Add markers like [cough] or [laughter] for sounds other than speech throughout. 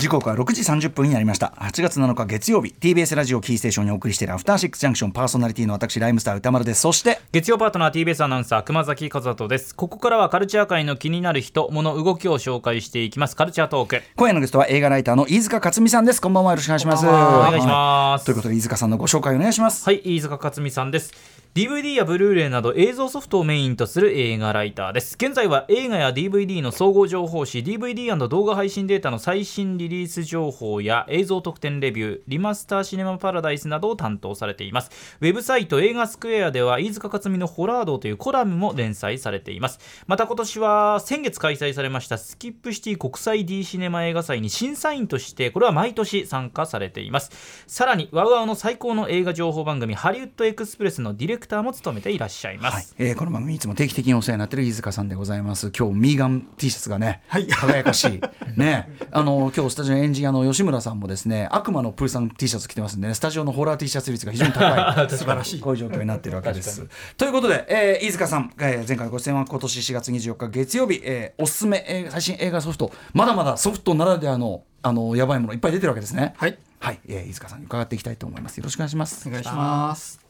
時刻は6時30分になりました。8月7日月曜日 TBS ラジオキーステーションにお送りしているアフターシックスジャンクションパーソナリティの私ライムスター歌丸です。そして月曜パートナー TBS アナウンサー熊崎和人です。ここからはカルチャー界の気になる人物動きを紹介していきます。カルチャートーク。今夜のゲストは映画ライターの飯塚克美さんです。こんばんは。よろしくお願いします。お願いします、ということで飯塚さんのご紹介お願いします。はい飯塚克美さんです DVD やブルーレイなど映像ソフトをメインとする映画ライターです。現在は映画や DVD の総合情報誌 DVD& 動画配信データの最新リリース情報や映像特典レビューリマスターシネマパラダイスなどを担当されています。ウェブサイト映画スクエアでは飯塚克美のホラードというコラムも連載されています。また今年は先月開催されましたスキップシティ国際 D シネマ映画祭に審査員としてこれは毎年参加されています。さらにワウワウの最高の映画情報番組ハリウッドエクスプレスのディレクターも務めていらっしゃいます、はい、えー、この番組いつも定期的にお世話になっている飯塚さんでございます。今日ミーガン T シャツがね、はい、輝かしい。[laughs] ね。あの今日スタジオエンジニアの吉村さんもですね悪魔のプーさん T シャツ着てますんで、ね、スタジオのホラー T シャツ率が非常に高い [laughs] 素晴らしい。こういう状況になっているわけです。ということで、えー、飯塚さん、えー、前回ご出演は今年4月24日月曜日、えー、おすすめ、えー、最新映画ソフトまだまだソフトならではのあのやばいものいっぱい出てるわけですね。はい。はい、えー、飯塚さんに伺っていきたいと思います。よろしくお願いします。お願いします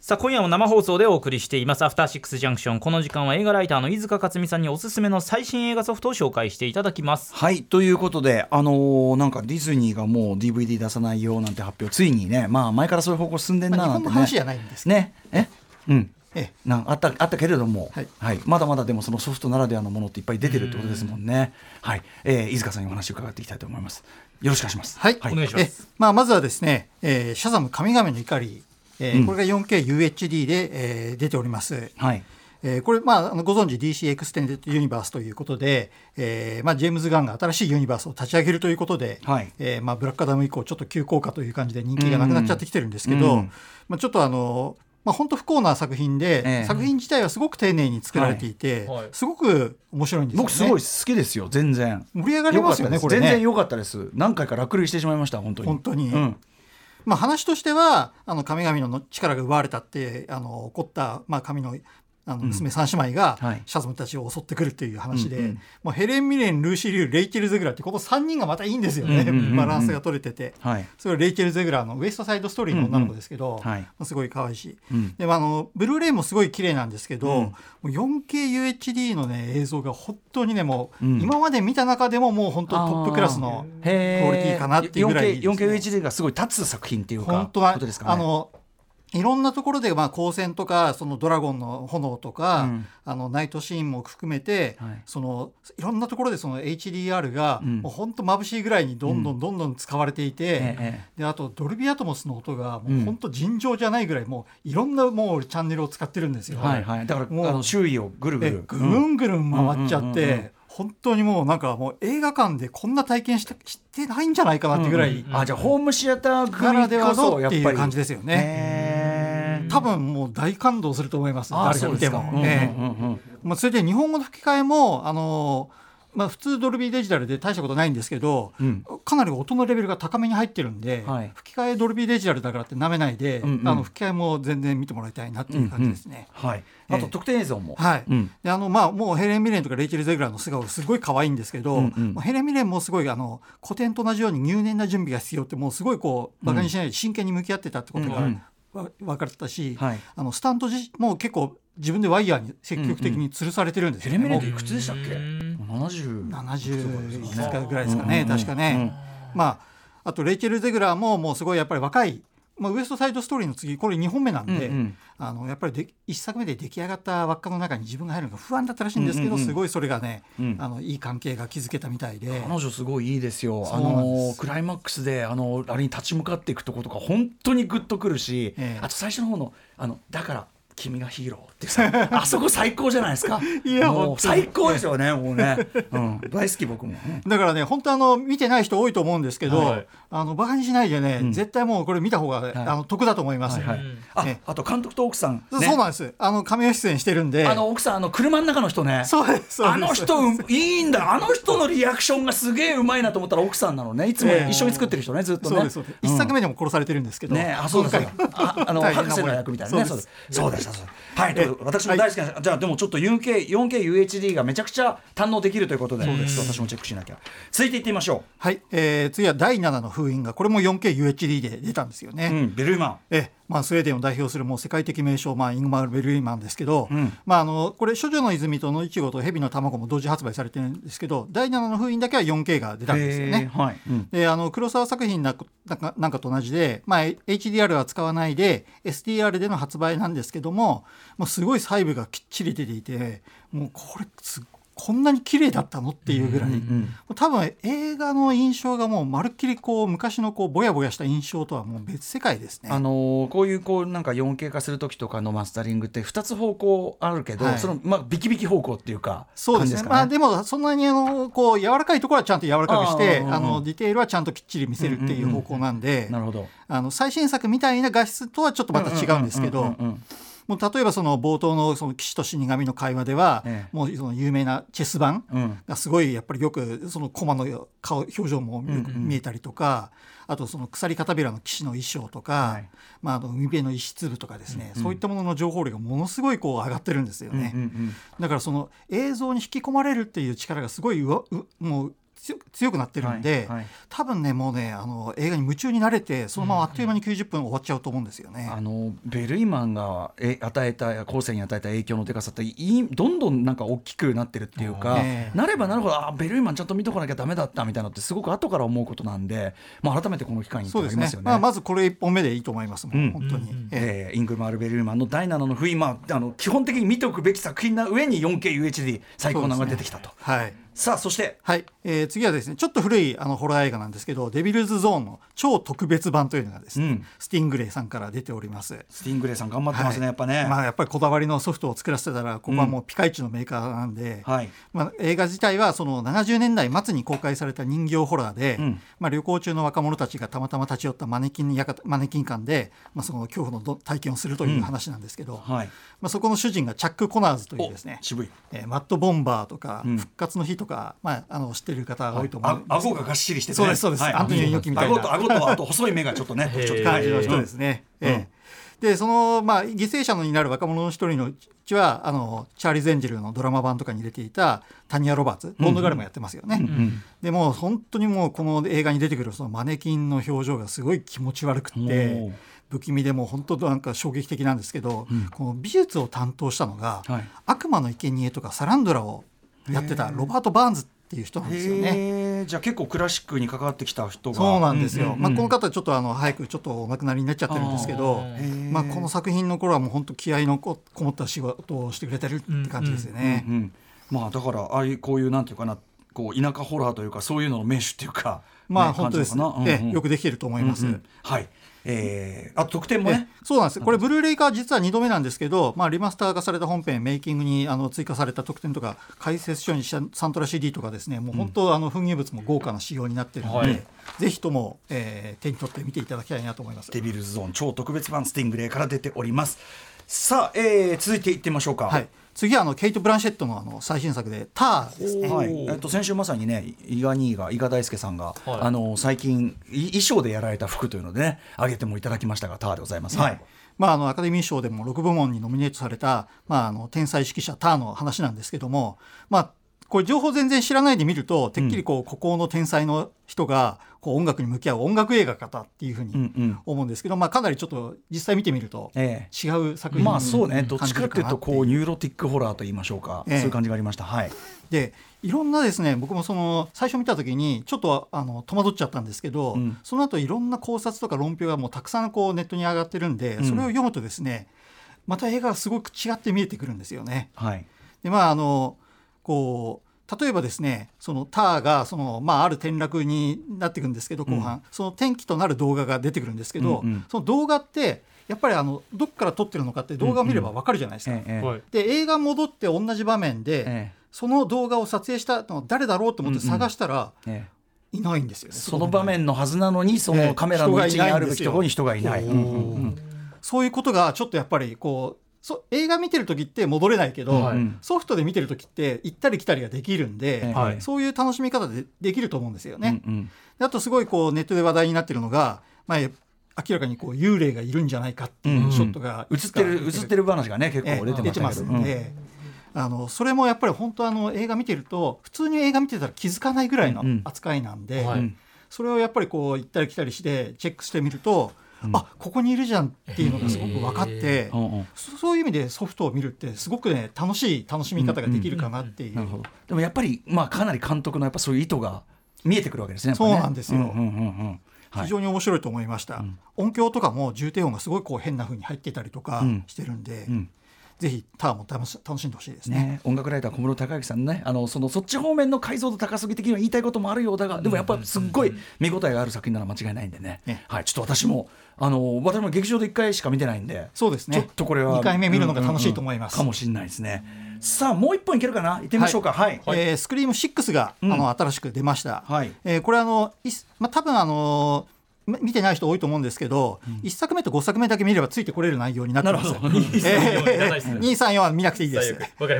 さあ今夜も生放送でお送りしています。アフターシックスジャンクションこの時間は映画ライターの飯塚克美さんにおすすめの最新映画ソフトを紹介していただきます。はいということであのー、なんかディズニーがもう DVD 出さないよなんて発表ついにね。まあ前からそういう方向進んでんななんてね、まあ、話じゃないんですね。え？うんええ、なあったあったけれども、はい、はい、まだまだでもそのソフトならではのものっていっぱい出てるってことですもんね。はい、えー、飯塚さんにお話を伺っていきたいと思います。よろしくお願いします。はい、はい、お願いします。まあまずはですね、えー、シャザム神々の怒り、えー、うん、これが 4KUHD で、えー、出ております。はい。えー、これ、まあ、あのご存知 DC エクステンデッドユニバースということで、えーまあ、ジェームズ・ガンが新しいユニバースを立ち上げるということで、はいえーまあ、ブラックアダム以降ちょっと急降下という感じで人気がなくなっちゃってきてるんですけど、うん、まあ、ちょっとあのまあ、本当不幸な作品で、え作品自体はすごく丁寧に作られていて、はい。はい、すごく面白いんですよ、ね、僕すごい好きですよ全然。盛り上がりますよねこれね。全然良かったです。何回か落類してしまいました本当に。本当に、うん、まあ、話としてはあの神々の力が奪われたってあの起こった、まあ、神のあの娘三姉妹がシャズムたちを襲ってくるっていう話で、うんはい、もうヘレン・ミレンルーシー・リューレイチェル・ゼグラーってこの3人がまたいいんですよね、バランスが取れてて、はい、それレイチェル・ゼグラーのウエストサイドストーリーの女の子ですけど、うんうん、すごい可愛いし、うん、であのブルーレイもすごい綺麗なんですけど、うん、もう 4KUHD の、ね、映像が本当にねもう、今まで見た中でももう本当トップクラスのクオリティかなっていうぐらい、ね、4KUHD がすごい立つ作品っていうか本当は、ね、あのいろんなところでまあ光線とかそのドラゴンの炎とか、うん、あのナイトシーンも含めて、はい、そのいろんなところでその HDR がもう本当眩しいぐらいにどんどんどんどん使われていて、うん、であとドルビーアトモスの音がもう本当尋常じゃないぐらいもういろんなもうチャンネルを使ってるんですよ。はいはい、だからもうあの周囲をぐるぐる。ぐるんぐるん回っちゃって。本当にもうなんかもう映画館でこんな体験したしてないんじゃないかなってぐらい、うんうん、あじゃあホームシアターならではのっていう感じですよね。多分もう大感動すると思います誰が見ても。まあそれで日本語の吹き替えもあのーまあ、普通ドルビーデジタルで大したことないんですけど、うん、かなり音のレベルが高めに入ってるんで、はい、吹き替えドルビーデジタルだからってなめないで、うんうん、あの吹き替えも全然見てもらいたいなっていう感じですね。うんうん、はい、あと特典映像も、はい、うん、であのまあもうヘレン・ミレンとかレイチェル・ゼグラーの素顔すごい可愛いんですけど、うんうん、ヘレン・ミレンもすごいあの古典と同じように入念な準備が必要ってもうすごいこうバカにしないで真剣に向き合ってたってことが、うん分かったし、はい、あのスタントも結構自分でワイヤーに積極的に吊るされてるんですよね。ヘレメレいくつでしたっけ？70 70ぐらいですかね、確かね。まああとレイチェル・ゼグラーももうすごいやっぱり若いまあ、ウエストサイドストーリーの次これ2本目なんで、うんうん、あのやっぱりで1作目で出来上がった輪っかの中に自分が入るのが不安だったらしいんですけど、うんうんうん、すごいそれがね、うん、あのいい関係が築けたみたいで。彼女すごいいいですよ。あのクライマックスであのあれに立ち向かっていくとことか本当にグッとくるし、えー、あと最初の方のあのだから君がヒーローってさ [laughs] あそこ最高じゃないですか。[laughs] いやもう最高ですよねもうね、うん、大好き僕も、だからね本当あの見てない人多いと思うんですけど、はい、あのバカにしないでね、うん、絶対もうこれ見た方が、はい、あの得だと思います、はいはい、ああと監督と奥さん、ね、そうなんです。あの亀吉出演してるんで。あの奥さんあの車の中の人ね。そうですあの人いいんだ。あの人のリアクションがすげえうまいなと思ったら奥さんなのね。いつも一緒に作ってる人ねずっとね。一、作目でも殺されてるんですけど。ねあそうですああの博士の役みたいなね。そうですはい私も大好きなじゃあでもちょっと 4K, 4KUHD がめちゃくちゃ堪能できるということで私もチェックしなきゃ。続いていってみましょう。はい、えー、次は第7の封印がこれも 4KUHD で出たんですよね、うん、ベルーマン。えまあ、スウェーデンを代表するもう世界的名称、まあ、イングマール・ベルーマンですけど、うん、まあ、あのこれ「処女の泉」と「のいちご」と「蛇の卵」も同時発売されてるんですけど第7の封印だけは 4K が出たんですよね。はい。うん、であの黒沢作品なんかなんかと同じで、まあ、HDR は使わないで SDR での発売なんですけどももうすごい細部がきっちり出ていてもうこれすっこんなに綺麗だったのっていうぐらい、うんうん、多分映画の印象がもうまるっきりこう昔のこうぼやぼやした印象とはもう別世界ですね。あのー、こういうこうなんか 4K 化する時とかのマスタリングって2つ方向あるけど、はい、そのまあビキビキ方向っていうかそうですね。ねまあでもそんなにあのこう柔らかいところはちゃんと柔らかくしてあのディテールはちゃんときっちり見せるっていう方向なんで、なるほど。あの最新作みたいな画質とはちょっとまた違うんですけど。もう例えばその冒頭のその騎士と死神の会話では、ええ、もうその有名なチェス盤がすごいやっぱりよくその駒の顔表情もよく見えたりとか、うんうん、あとその鎖片びらの騎士の衣装とか、はい、まあ、あの海辺の石粒とかですね、うんうん、そういったものの情報量がものすごいこう上がってるんですよね、うんうんうん、だからその映像に引き込まれるっていう力がすごいうわうもう強くなってるんで、はいはい、多分ねもうねあの映画に夢中になれてそのままあっという間に90分終わっちゃうと思うんですよね。あのベルイマンがえ与えた後世に与えた影響のでかさっていどんどんなんか大きくなってるっていうか、ね、なればなるほどあベルイマンちゃんと見とかなきゃだめだったみたいなのってすごく後から思うことなんで、まあ、改めてこの機会にそうですね、まあ、まずこれ1本目でいいと思いますもん、うん、本当に、えー、イングマール・ベルイマンの第7の封印、まあ、あの基本的に見ておくべき作品な上に 4KUHD 最高なのが出てきたと。はいさあそして、はい。えー、次はですねちょっと古いあのホラー映画なんですけど「デビルズ・ゾーン」の超特別版というのがですね、うん、スティングレイさんから出ております。スティングレイさん頑張ってますね、はい、やっぱね。まあやっぱりこだわりのソフトを作らせてたらここはもうピカイチのメーカーなんで、うん、はい。まあ、映画自体はその70年代末に公開された人形ホラーで、うん、まあ、旅行中の若者たちがたまたま立ち寄ったマネキンやかマネキン館で、まあ、その恐怖の体験をするという話なんですけど、はい。まあ、そこの主人がチャック・コナーズというですね渋い、えー、マッド・ボンバーとか、復活の日とか、まあ、あのの知ってる方多いと思う。顎ががっしりして、ね、そうですそうです、はい、アントニオ猪木みたいな。顎と顎とあと細い目がちょっとね [laughs] 特徴的感じの人ですね、うん、ええでその、まあ、犠牲者になる若者の一人のうちはあのチャーリー・ゼンジェルのドラマ版とかに入れていたタニア・ロバーツ。ボンドガルもやってますよね、うん。うん、でも本当にもうこの映画に出てくるそのマネキンの表情がすごい気持ち悪くて不気味でも本当なんか衝撃的なんですけど、うん、この美術を担当したのが、はい、悪魔の生贄とかサランドラをやってたロバート・バーンズっていう人なんですよね。じゃあ結構クラシックに関わってきた人が。そうなんですよ、うんうんうん、まあ、この方ちょっとあの早くちょっとお亡くなりになっちゃってるんですけどまあ、この作品の頃はもう本当気合のこもった仕事をしてくれてるって感じですよね。うんうんうんうん、まあ、だからああいうこういうなんていうかなこう田舎ホラーというかそういうのの名手っていうか、まあ、ね、本当ですね、うんうん、えよくできてると思います。うんうん、はいえー、あ特典もね。そうなんです。これブルーレイ化実は2度目なんですけど、まあ、リマスター化された本編メイキングにあの追加された特典とか解説書にしたサントラ CD とかですねもう本当、うん、あの封入物も豪華な仕様になってるので、はい、ぜひとも、えー、手に取って見ていただきたいなと思います。デビルズゾーン超特別版スティングレイから出ております。さあ、えー、続いていってみましょうか。はい次はあのケイト・ブランシェットのあの最新作で「ター」ですね、はい。えっと、先週まさにね伊賀兄が伊賀大輔さんが、はい、あの最近衣装でやられた服というのでねあげてもいただきましたが「ター」でございます。はい。まあ、あのアカデミー賞でも6部門にノミネートされた、まあ、あの天才指揮者ターの話なんですけども、まあ、これ情報全然知らないで見るとてっきりこう孤高の天才の人がこう音楽に向き合う音楽映画方っていうふうに思うんですけど、まあ、かなりちょっと実際見てみると違う作品まあそうね。どっちかっていうとこうニューロティックホラーと言いましょうか、そういう感じがありました。はい、でいろんなですね僕もその最初見た時にちょっとあの戸惑っちゃったんですけど、うん、その後いろんな考察とか論評がもうたくさんこうネットに上がってるんで、それを読むとですねまた映画がすごく違って見えてくるんですよね。はい、でまああのこう例えばですねそのターがその、まあ、ある転落になっていくんですけど後半、うん、その転機となる動画が出てくるんですけど、うんうん、その動画ってやっぱりあのどっから撮ってるのかって動画を見ればわかるじゃないですか。で映画戻って同じ場面で、その動画を撮影したの誰だろうと思って探したら、いないんですよ、ね、その場面のはずなのにそのカメラの位置にあるべきところに人がいない。そういうことがちょっとやっぱりこうそ映画見てる時って戻れないけど、はい、ソフトで見てる時って行ったり来たりができるんで、はい、そういう楽しみ方でできると思うんですよね。うんうん、あとすごいこうネットで話題になってるのが、まあ、明らかにこう幽霊がいるんじゃないかっていうショットが、うん、映ってる映ってる話がね結構出てますんで。うん、あのそれもやっぱり本当あの映画見てると普通に映画見てたら気づかないぐらいの扱いなんで、うんはい、それをやっぱりこう行ったり来たりしてチェックしてみるとあここにいるじゃんっていうのがすごく分かって、そういう意味でソフトを見るってすごくね楽しい楽しみ方ができるかなっていう。でもやっぱり、まあ、かなり監督のやっぱそういう意図が見えてくるわけですね。そうなんですよ、非常に面白いと思いました、音響とかも重低音がすごいこう変な風に入ってたりとかしてるんで、ぜひターンも楽し楽しんでほしいですね、ね、音楽ライター小室孝之さんねあのそのそっち方面の解像度高すぎ的には言いたいこともあるようだがでもやっぱりすっごい見応えがある作品なら間違いないんでね、ね。はい、ちょっと私もあの私も劇場で1回しか見てないんでそうですね。ちょっとこれは2回目見るのが楽しいと思います、うんうんうん、かもしれないですね。さあもう一本いけるかな？行ってみましょうか。はい、はい、えー、スクリーム6が、あの新しく出ました、はい。えー、これあのいまあ多分あの見てない人多いと思うんですけど、うん、1作目と5作目だけ見ればついてこれる内容になってます。234は見なくていいです。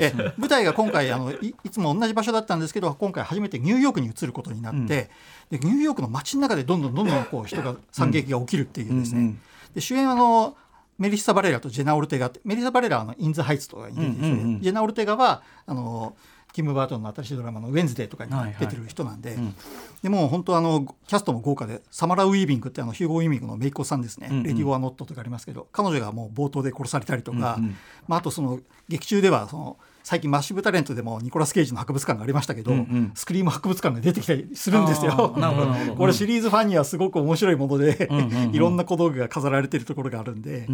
え舞台が今回あのいいつも同じ場所だったんですけど今回初めてニューヨークに移ることになって、うん、でニューヨークの街の中でどんどんどんどんこう人が惨劇が起きるっていうですね、うん、で主演あのメリッサ・バレラとジェナ・オルテガメリッサ・バレラはあのイン・ザ・ハイツとかに出てて、うんうんうん、ジェナ・オルテガはあのティム・バートンの新しいドラマの「ウェンズデー」とかに出てる人なんで、はいはいうん、でも本当あのキャストも豪華でサマラ・ウィービングってあのヒューゴ・ウィービングの姪っ子さんですねうんうん、「レディ・オア・ノット」とかありますけど彼女がもう冒頭で殺されたりとか、うんうん、まあ、あとその劇中ではその最近マッシブタレントでもニコラス・ケイジの博物館がありましたけど、うんうん、スクリーム博物館が出てきたりするんですよ。これシリーズファンにはすごく面白いもので、いろんな小道具が飾られてるところがあるんで。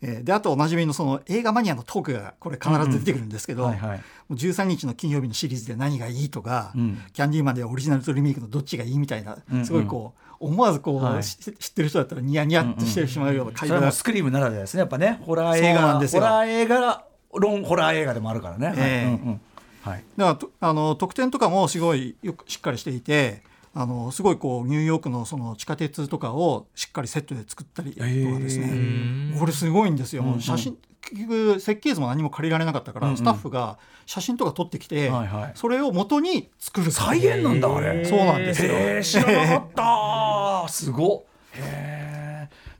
えー、であとおなじみのその映画マニアのトークがこれ必ず出てくるんですけど、うんうんはい。はい、13日の金曜日のシリーズで何がいいとか、うん、キャンディーマンではオリジナルとリメイクのどっちがいいみたいな、すごいこう思わずこう、はい、知ってる人だったらニヤニヤってしてしまうような会話、うん。うん、スクリームならではですねやっぱねホラー映画ホラー映画論ホラー映画でもあるからね。えーうんうん。はい、だからあの得点とかもすごいよくしっかりしていてあのすごいこうニューヨークのその地下鉄とかをしっかりセットで作ったりとかですね、これすごいんですよ、うんうん、写真結局設計図も何も借りられなかったから、うんうん、スタッフが写真とか撮ってきて、はいはい、それを元に作る再現なんだあれ。そうなんですよ。知らなかった [laughs] すごっ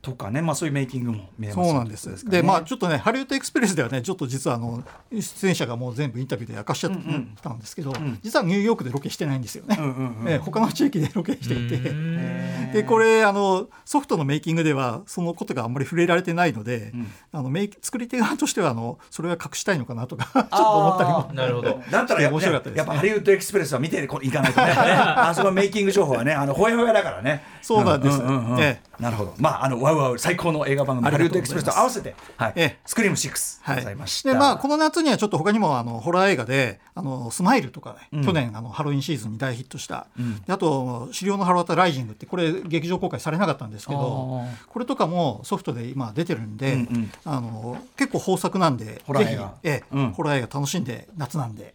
とかね、まあ、そういうメイキングも見えますそうなんです。で、まあ、ちょっとね、ハリウッドエクスプレスではね、ちょっと実はあの出演者がもう全部インタビューで明かしちゃったんですけど、うんうん、実はニューヨークでロケしてないんですよね。うんうんうん、え他の地域でロケしていて、で、これあのソフトのメイキングではそのことがあんまり触れられてないので、うん、あのメイ作り手側としてはあのそれは隠したいのかなとかちょっと思ったりも。なるほど。[laughs] だったら面白かったです、ね、やっぱハリウッドエクスプレスは見ていかないとね、[laughs] あそこメイキング情報はね、あのほやほやだからね。そうなんです。なるほど。まああのワウワウ最高の映画番組ハリウッドエクスプレスと合わせて、はい、えスクリーム6ございました。でまあこの夏にはちょっと他にもあのホラー映画であのスマイルとかね、去年あのハロウィンシーズンに大ヒットした、であと資料のハロワタライジングってこれ劇場公開されなかったんですけど、これとかもソフトで今出てるんで、あの結構豊作なんでホラー映画、えホラー映画楽しんで夏なんで、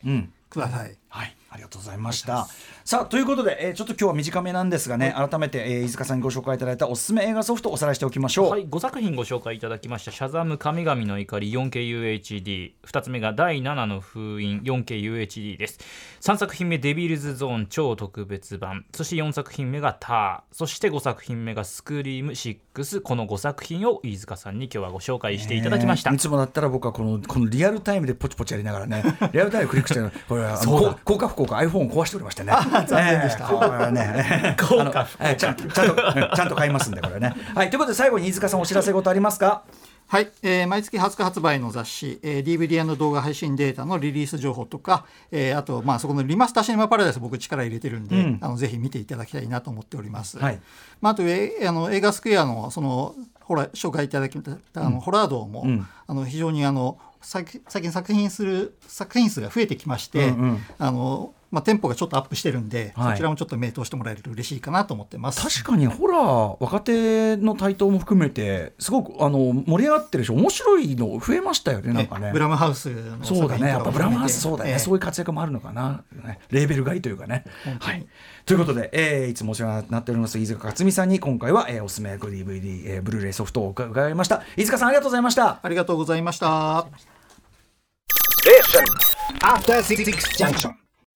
ください。はいありがとうございました。さあということで、えー、ちょっと今日は短めなんですがね、改めて、えー、飯塚さんにご紹介いただいたおすすめ映画ソフトをおさらいしておきましょう。はい、5作品ご紹介いただきました「シャザム神々の怒り 4KUHD」2つ目が「第7の封印 4KUHD」です。3作品目「デビルズゾーン超特別版」そして4作品目が「ター」そして5作品目が「スクリーム6」この5作品を飯塚さんに今日はご紹介していただきました、いつもだったら僕はこのこのリアルタイムでポチポチやりながらねリアルタイムクリックしてこれは効果不効果 iPhone を壊しておりましてね。残念でした。えー、ね、[laughs] 効果ちゃんとちゃんと買いますんでこれね。はい、ということで最後に飯塚さんお知らせ事ありますか？はい、えー、毎月20日発売の雑誌、えー、DVD& 動画配信データのリリース情報とか、えー、あと、まあ、そこのリマスターシネマパラダイス僕力入れてるんで、うん、あのぜひ見ていただきたいなと思っております。はい、まあ、あと、えー、あの映画スクエアのそのほら紹介いただきた。あの、ホラー道も、うん、あの非常にあの最近作品する作品数が増えてきまして、あのまあ、テンポがちょっとアップしてるんで、はい、そちらもちょっと目通してもらえると嬉しいかなと思ってます。確かにホラー若手の台頭も含めてすごくあの盛り上がってるし面白いの増えましたよねなんかね。ブラムハウスのそうだね。やっぱブラムハウスそうだね、えー、そういう活躍もあるのかな、レーベル買いというかね。はい。ということで、えー、いつもお世話になっております飯塚克美さんに今回は、えー、おすすめ DVD、えー、ブルーレイソフトを伺いました。飯塚さんありがとうございました。ありがとうございました